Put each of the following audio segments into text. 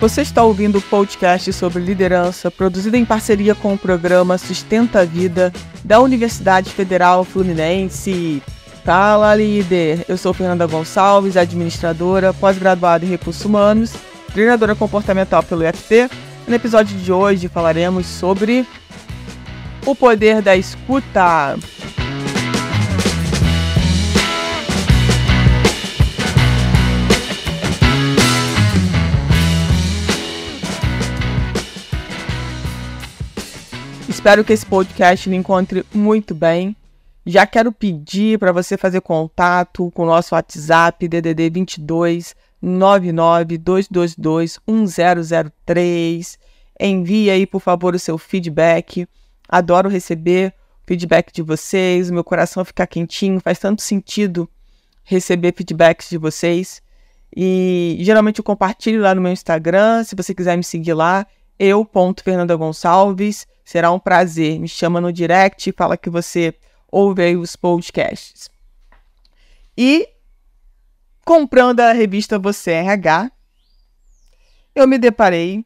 Você está ouvindo o podcast sobre liderança, produzido em parceria com o programa Sustenta a Vida da Universidade Federal Fluminense. Fala, líder! Eu sou Fernanda Gonçalves, administradora, pós-graduada em recursos humanos, treinadora comportamental pelo IFT. No episódio de hoje falaremos sobre o poder da escuta. Espero que esse podcast lhe encontre muito bem. Já quero pedir para você fazer contato com o nosso WhatsApp DDD 22 99 222 1003. Envie aí, por favor, o seu feedback. Adoro receber feedback de vocês. Meu coração fica quentinho. Faz tanto sentido receber feedbacks de vocês. E geralmente eu compartilho lá no meu Instagram. Se você quiser me seguir lá, eu, ponto Fernanda Gonçalves. Será um prazer. Me chama no direct, fala que você ouve aí os podcasts. E comprando a revista Você RH, eu me deparei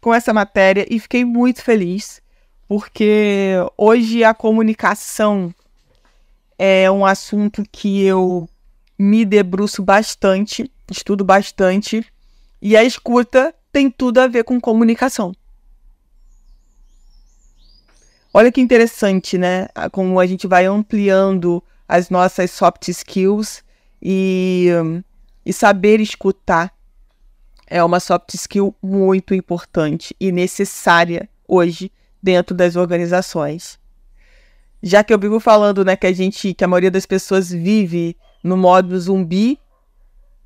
com essa matéria e fiquei muito feliz, porque hoje a comunicação é um assunto que eu me debruço bastante, estudo bastante, e a escuta tem tudo a ver com comunicação. Olha que interessante, né? Como a gente vai ampliando as nossas soft skills e, e saber escutar é uma soft skill muito importante e necessária hoje dentro das organizações. Já que eu vivo falando, né, que a gente, que a maioria das pessoas vive no modo zumbi,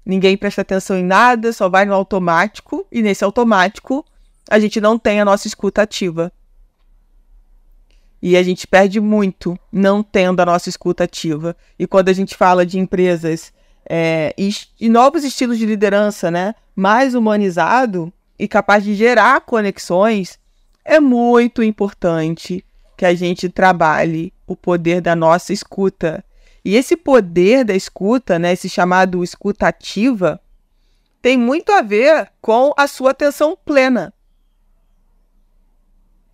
Ninguém presta atenção em nada, só vai no automático, e nesse automático a gente não tem a nossa escuta ativa. E a gente perde muito não tendo a nossa escuta ativa. E quando a gente fala de empresas é, e, e novos estilos de liderança, né, mais humanizado e capaz de gerar conexões, é muito importante que a gente trabalhe o poder da nossa escuta e esse poder da escuta, né, esse chamado escuta ativa, tem muito a ver com a sua atenção plena.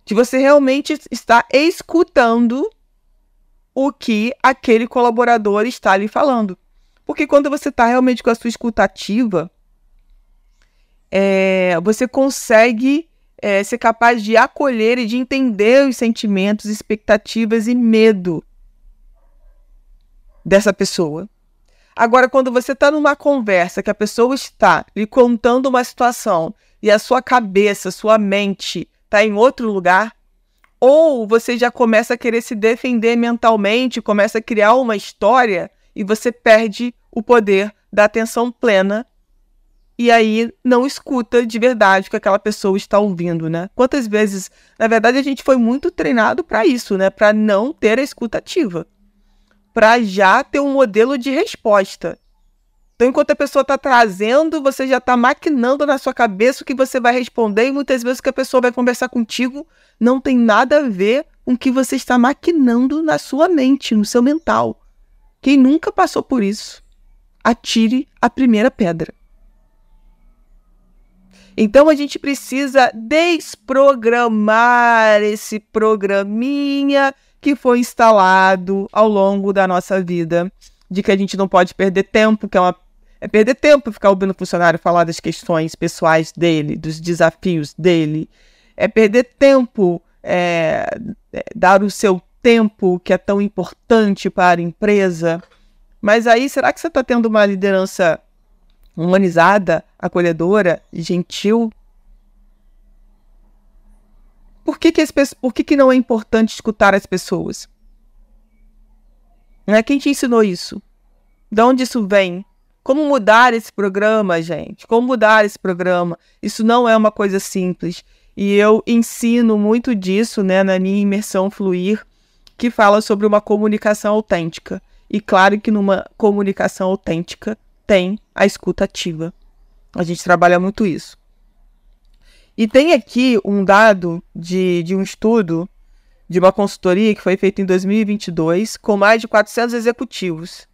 De você realmente estar escutando o que aquele colaborador está lhe falando. Porque quando você está realmente com a sua escuta ativa, é, você consegue é, ser capaz de acolher e de entender os sentimentos, expectativas e medo dessa pessoa. Agora, quando você está numa conversa que a pessoa está lhe contando uma situação e a sua cabeça, sua mente está em outro lugar, ou você já começa a querer se defender mentalmente, começa a criar uma história e você perde o poder da atenção plena e aí não escuta de verdade o que aquela pessoa está ouvindo, né? Quantas vezes, na verdade, a gente foi muito treinado para isso, né? Para não ter a escuta ativa para já ter um modelo de resposta. Então, enquanto a pessoa está trazendo, você já está maquinando na sua cabeça o que você vai responder, e muitas vezes o que a pessoa vai conversar contigo não tem nada a ver com o que você está maquinando na sua mente, no seu mental. Quem nunca passou por isso, atire a primeira pedra. Então a gente precisa desprogramar esse programinha que foi instalado ao longo da nossa vida, de que a gente não pode perder tempo, que é uma é perder tempo ficar ouvindo o funcionário falar das questões pessoais dele, dos desafios dele. É perder tempo, é, é, dar o seu tempo, que é tão importante para a empresa. Mas aí, será que você está tendo uma liderança humanizada, acolhedora, gentil? Por que, que, as, por que, que não é importante escutar as pessoas? Né? Quem te ensinou isso? De onde isso vem? Como mudar esse programa, gente? Como mudar esse programa? Isso não é uma coisa simples. E eu ensino muito disso né, na minha imersão Fluir, que fala sobre uma comunicação autêntica. E claro que numa comunicação autêntica tem a escuta ativa. A gente trabalha muito isso. E tem aqui um dado de, de um estudo de uma consultoria que foi feito em 2022 com mais de 400 executivos.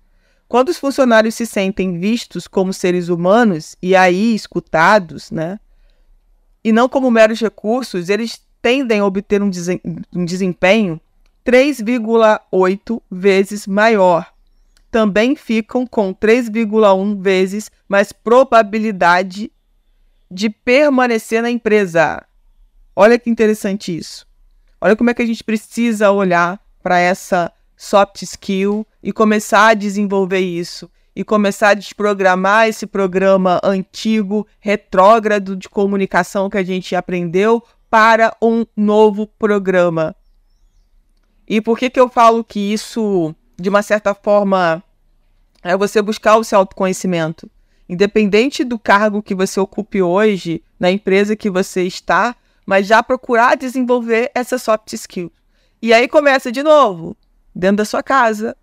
Quando os funcionários se sentem vistos como seres humanos e aí escutados, né, e não como meros recursos, eles tendem a obter um, um desempenho 3,8 vezes maior. Também ficam com 3,1 vezes mais probabilidade de permanecer na empresa. Olha que interessante isso. Olha como é que a gente precisa olhar para essa soft skill e começar a desenvolver isso e começar a desprogramar esse programa antigo, retrógrado de comunicação que a gente aprendeu para um novo programa. E por que, que eu falo que isso, de uma certa forma, é você buscar o seu autoconhecimento? Independente do cargo que você ocupe hoje, na empresa que você está, mas já procurar desenvolver essa soft skill. E aí começa de novo, dentro da sua casa.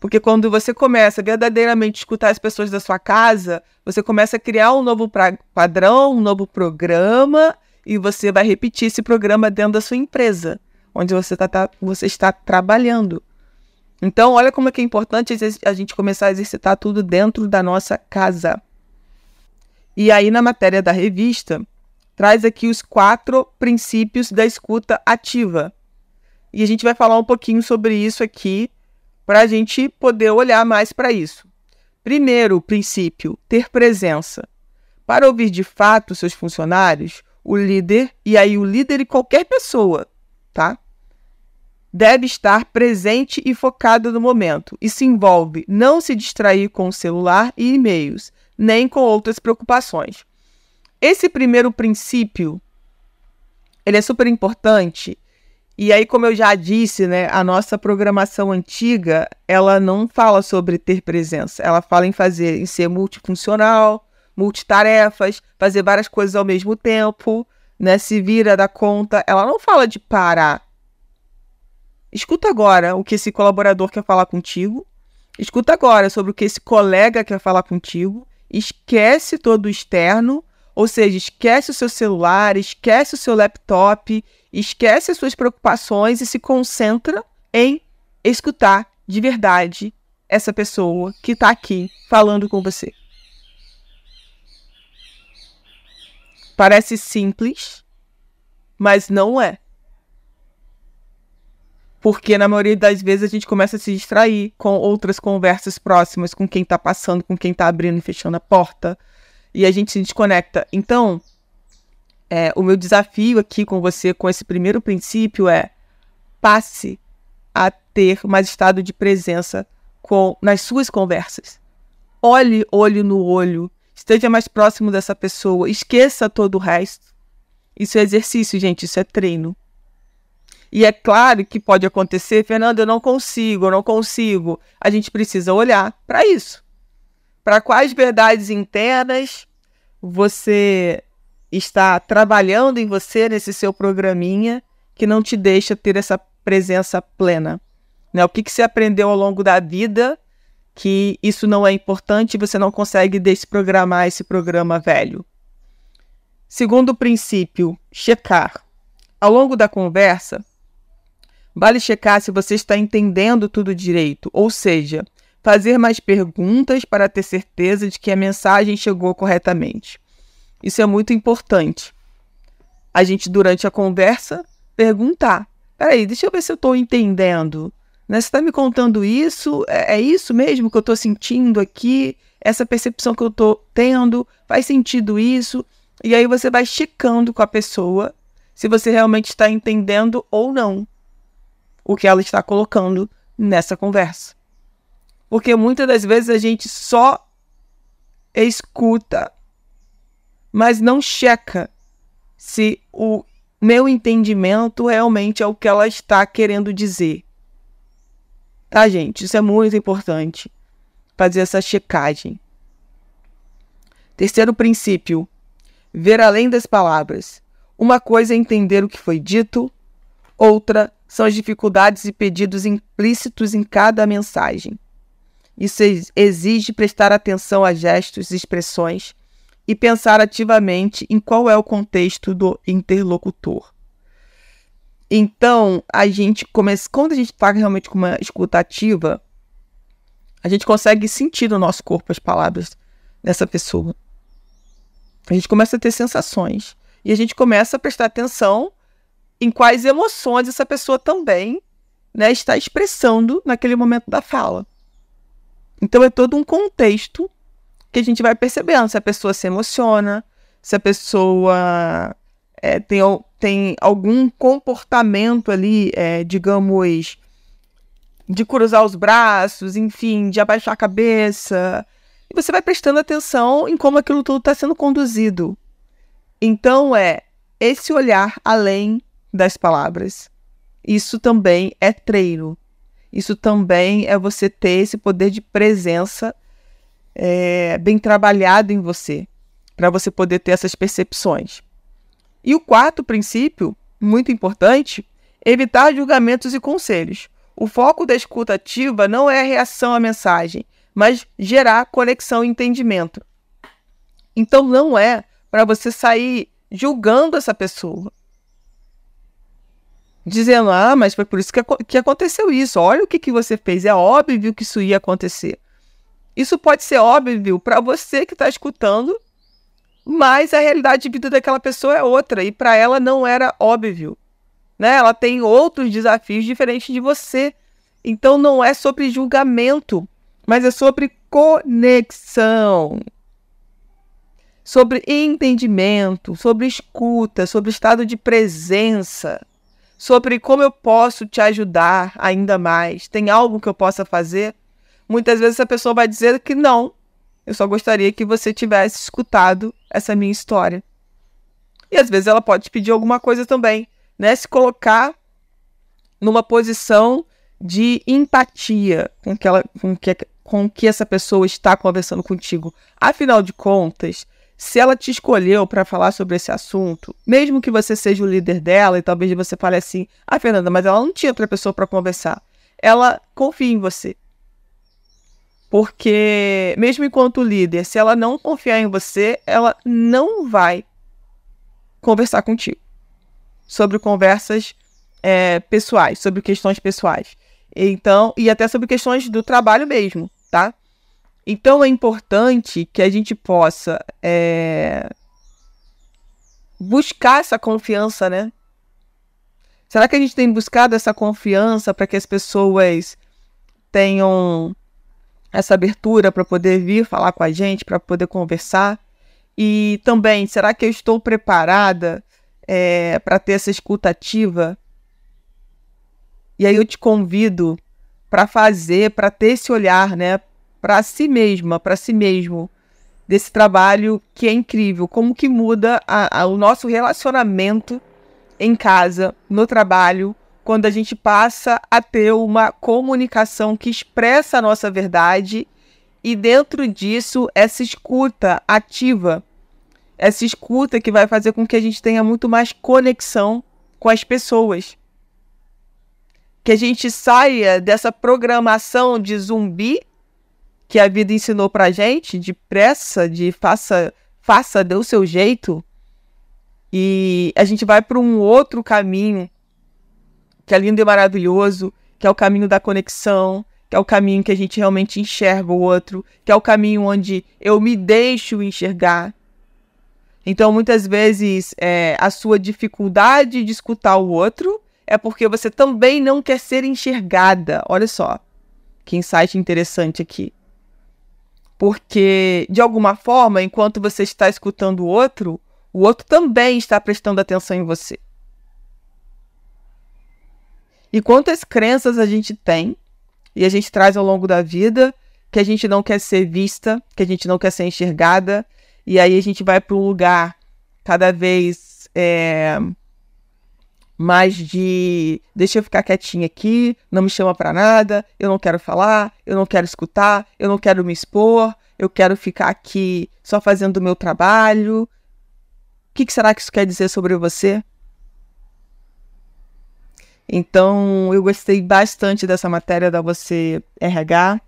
Porque quando você começa verdadeiramente a escutar as pessoas da sua casa, você começa a criar um novo padrão, um novo programa, e você vai repetir esse programa dentro da sua empresa, onde você, tá, tá, você está trabalhando. Então, olha como é é importante a gente começar a exercitar tudo dentro da nossa casa. E aí, na matéria da revista, traz aqui os quatro princípios da escuta ativa. E a gente vai falar um pouquinho sobre isso aqui para a gente poder olhar mais para isso. Primeiro princípio, ter presença. Para ouvir de fato seus funcionários, o líder, e aí o líder e qualquer pessoa, tá? Deve estar presente e focado no momento. Isso envolve não se distrair com o celular e e-mails, nem com outras preocupações. Esse primeiro princípio, ele é super importante e aí, como eu já disse, né, a nossa programação antiga, ela não fala sobre ter presença. Ela fala em fazer, em ser multifuncional, multitarefas, fazer várias coisas ao mesmo tempo, né, se vira da conta. Ela não fala de parar. Escuta agora o que esse colaborador quer falar contigo. Escuta agora sobre o que esse colega quer falar contigo. Esquece todo o externo, ou seja, esquece o seu celular, esquece o seu laptop, esquece as suas preocupações e se concentra em escutar de verdade essa pessoa que está aqui falando com você. Parece simples, mas não é. Porque na maioria das vezes a gente começa a se distrair com outras conversas próximas, com quem está passando, com quem está abrindo e fechando a porta, e a gente se desconecta. Então, é, o meu desafio aqui com você, com esse primeiro princípio, é passe a ter mais estado de presença com nas suas conversas. Olhe olho no olho, esteja mais próximo dessa pessoa, esqueça todo o resto. Isso é exercício, gente, isso é treino. E é claro que pode acontecer, Fernando, eu não consigo, eu não consigo. A gente precisa olhar para isso. Para quais verdades internas você está trabalhando em você nesse seu programinha que não te deixa ter essa presença plena. Né? O que, que você aprendeu ao longo da vida que isso não é importante e você não consegue desprogramar esse programa velho. Segundo princípio, checar. Ao longo da conversa, vale checar se você está entendendo tudo direito, ou seja, fazer mais perguntas para ter certeza de que a mensagem chegou corretamente. Isso é muito importante. A gente, durante a conversa, perguntar: peraí, deixa eu ver se eu estou entendendo. Né? Você está me contando isso? É, é, isso mesmo que eu estou sentindo aqui? Essa percepção que eu estou tendo? Faz sentido isso? E aí você vai checando com a pessoa se você realmente está entendendo ou não o que ela está colocando nessa conversa. Porque muitas das vezes a gente só escuta mas não checa se o meu entendimento realmente é o que ela está querendo dizer. Tá, gente? Isso é muito importante. Fazer essa checagem. Terceiro princípio: ver além das palavras. Uma coisa é entender o que foi dito, outra são as dificuldades e pedidos implícitos em cada mensagem. Isso exige prestar atenção a gestos e expressões e pensar ativamente em qual é o contexto do interlocutor. Então, a gente começa, quando a gente está realmente com uma escuta ativa, a gente consegue sentir no nosso corpo as palavras dessa pessoa. A gente começa a ter sensações. E a gente começa a prestar atenção em quais emoções essa pessoa também né, está expressando naquele momento da fala. Então é todo um contexto que a gente vai percebendo se a pessoa se emociona, se a pessoa é, tem, tem algum comportamento ali, é, digamos, de cruzar os braços, enfim, de abaixar a cabeça. E você vai prestando atenção em como aquilo tudo está sendo conduzido. Então é esse olhar além das palavras. Isso também é treino. Isso também é você ter esse poder de presença é, bem trabalhado em você, para você poder ter essas percepções. E o quarto princípio, muito importante, evitar julgamentos e conselhos. O foco da escuta ativa não é a reação à mensagem, mas gerar conexão e entendimento. Então não é para você sair julgando essa pessoa. Dizendo, ah, mas foi por isso que, que aconteceu isso. Olha o que, que você fez. É óbvio que isso ia acontecer. Isso pode ser óbvio para você que está escutando, mas a realidade de vida daquela pessoa é outra e para ela não era óbvio. Né? Ela tem outros desafios diferentes de você. Então não é sobre julgamento, mas é sobre conexão. Sobre entendimento, sobre escuta, sobre estado de presença, sobre como eu posso te ajudar ainda mais. Tem algo que eu possa fazer? Muitas vezes a pessoa vai dizer que não, eu só gostaria que você tivesse escutado essa minha história. E às vezes ela pode pedir alguma coisa também, né? Se colocar numa posição de empatia com que, ela, com que, com que essa pessoa está conversando contigo. Afinal de contas, se ela te escolheu para falar sobre esse assunto, mesmo que você seja o líder dela e talvez você fale assim: "Ah, Fernanda, mas ela não tinha outra pessoa para conversar". Ela confia em você. Porque, mesmo enquanto líder, se ela não confiar em você, ela não vai conversar contigo sobre conversas é, pessoais, sobre questões pessoais. Então, e até sobre questões do trabalho mesmo, tá? Então é importante que a gente possa é, buscar essa confiança, né? Será que a gente tem buscado essa confiança para que as pessoas tenham essa abertura para poder vir falar com a gente, para poder conversar. E também, será que eu estou preparada é, para ter essa escuta ativa? E aí eu te convido para fazer, para ter esse olhar, né, para si mesma, para si mesmo, desse trabalho que é incrível, como que muda a, a, o nosso relacionamento em casa, no trabalho, quando a gente passa a ter uma comunicação que expressa a nossa verdade e dentro disso essa escuta ativa, essa escuta que vai fazer com que a gente tenha muito mais conexão com as pessoas. Que a gente saia dessa programação de zumbi que a vida ensinou pra gente, de pressa, de faça, faça, dê o seu jeito, e a gente vai para um outro caminho que é lindo e maravilhoso, que é o caminho da conexão, que é o caminho que a gente realmente enxerga o outro, que é o caminho onde eu me deixo enxergar. Então, muitas vezes, é, a sua dificuldade de escutar o outro é porque você também não quer ser enxergada. Olha só, que insight interessante aqui. Porque, de alguma forma, enquanto você está escutando o outro, o outro também está prestando atenção em você. E quantas crenças a gente tem e a gente traz ao longo da vida que a gente não quer ser vista, que a gente não quer ser enxergada, e aí a gente vai para um lugar cada vez é, mais de deixa eu ficar quietinha aqui, não me chama para nada, eu não quero falar, eu não quero escutar, eu não quero me expor, eu quero ficar aqui só fazendo o meu trabalho. O que, que será que isso quer dizer sobre você? Então, eu gostei bastante dessa matéria da Você RH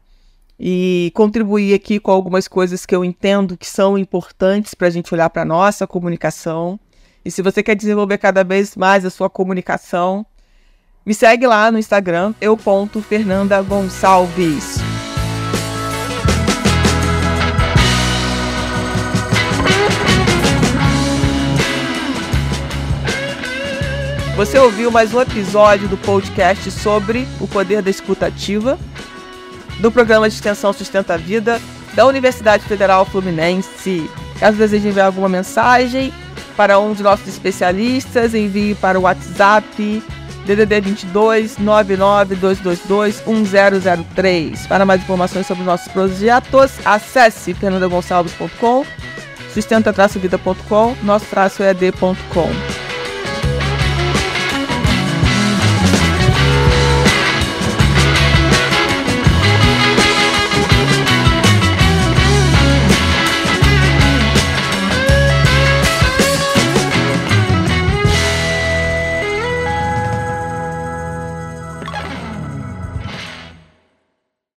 e contribuir aqui com algumas coisas que eu entendo que são importantes para a gente olhar para a nossa comunicação. E se você quer desenvolver cada vez mais a sua comunicação, me segue lá no Instagram, eu.fernandagonçalves. Você ouviu mais um episódio do podcast sobre o poder da escutativa, do programa de extensão Sustenta a Vida, da Universidade Federal Fluminense. Caso deseje enviar alguma mensagem para um de nossos especialistas, envie para o WhatsApp DDD 22 99222 1003. Para mais informações sobre nossos projetos, acesse fernandagonçalves.com, sustenta-vida.com, nosso-ed.com.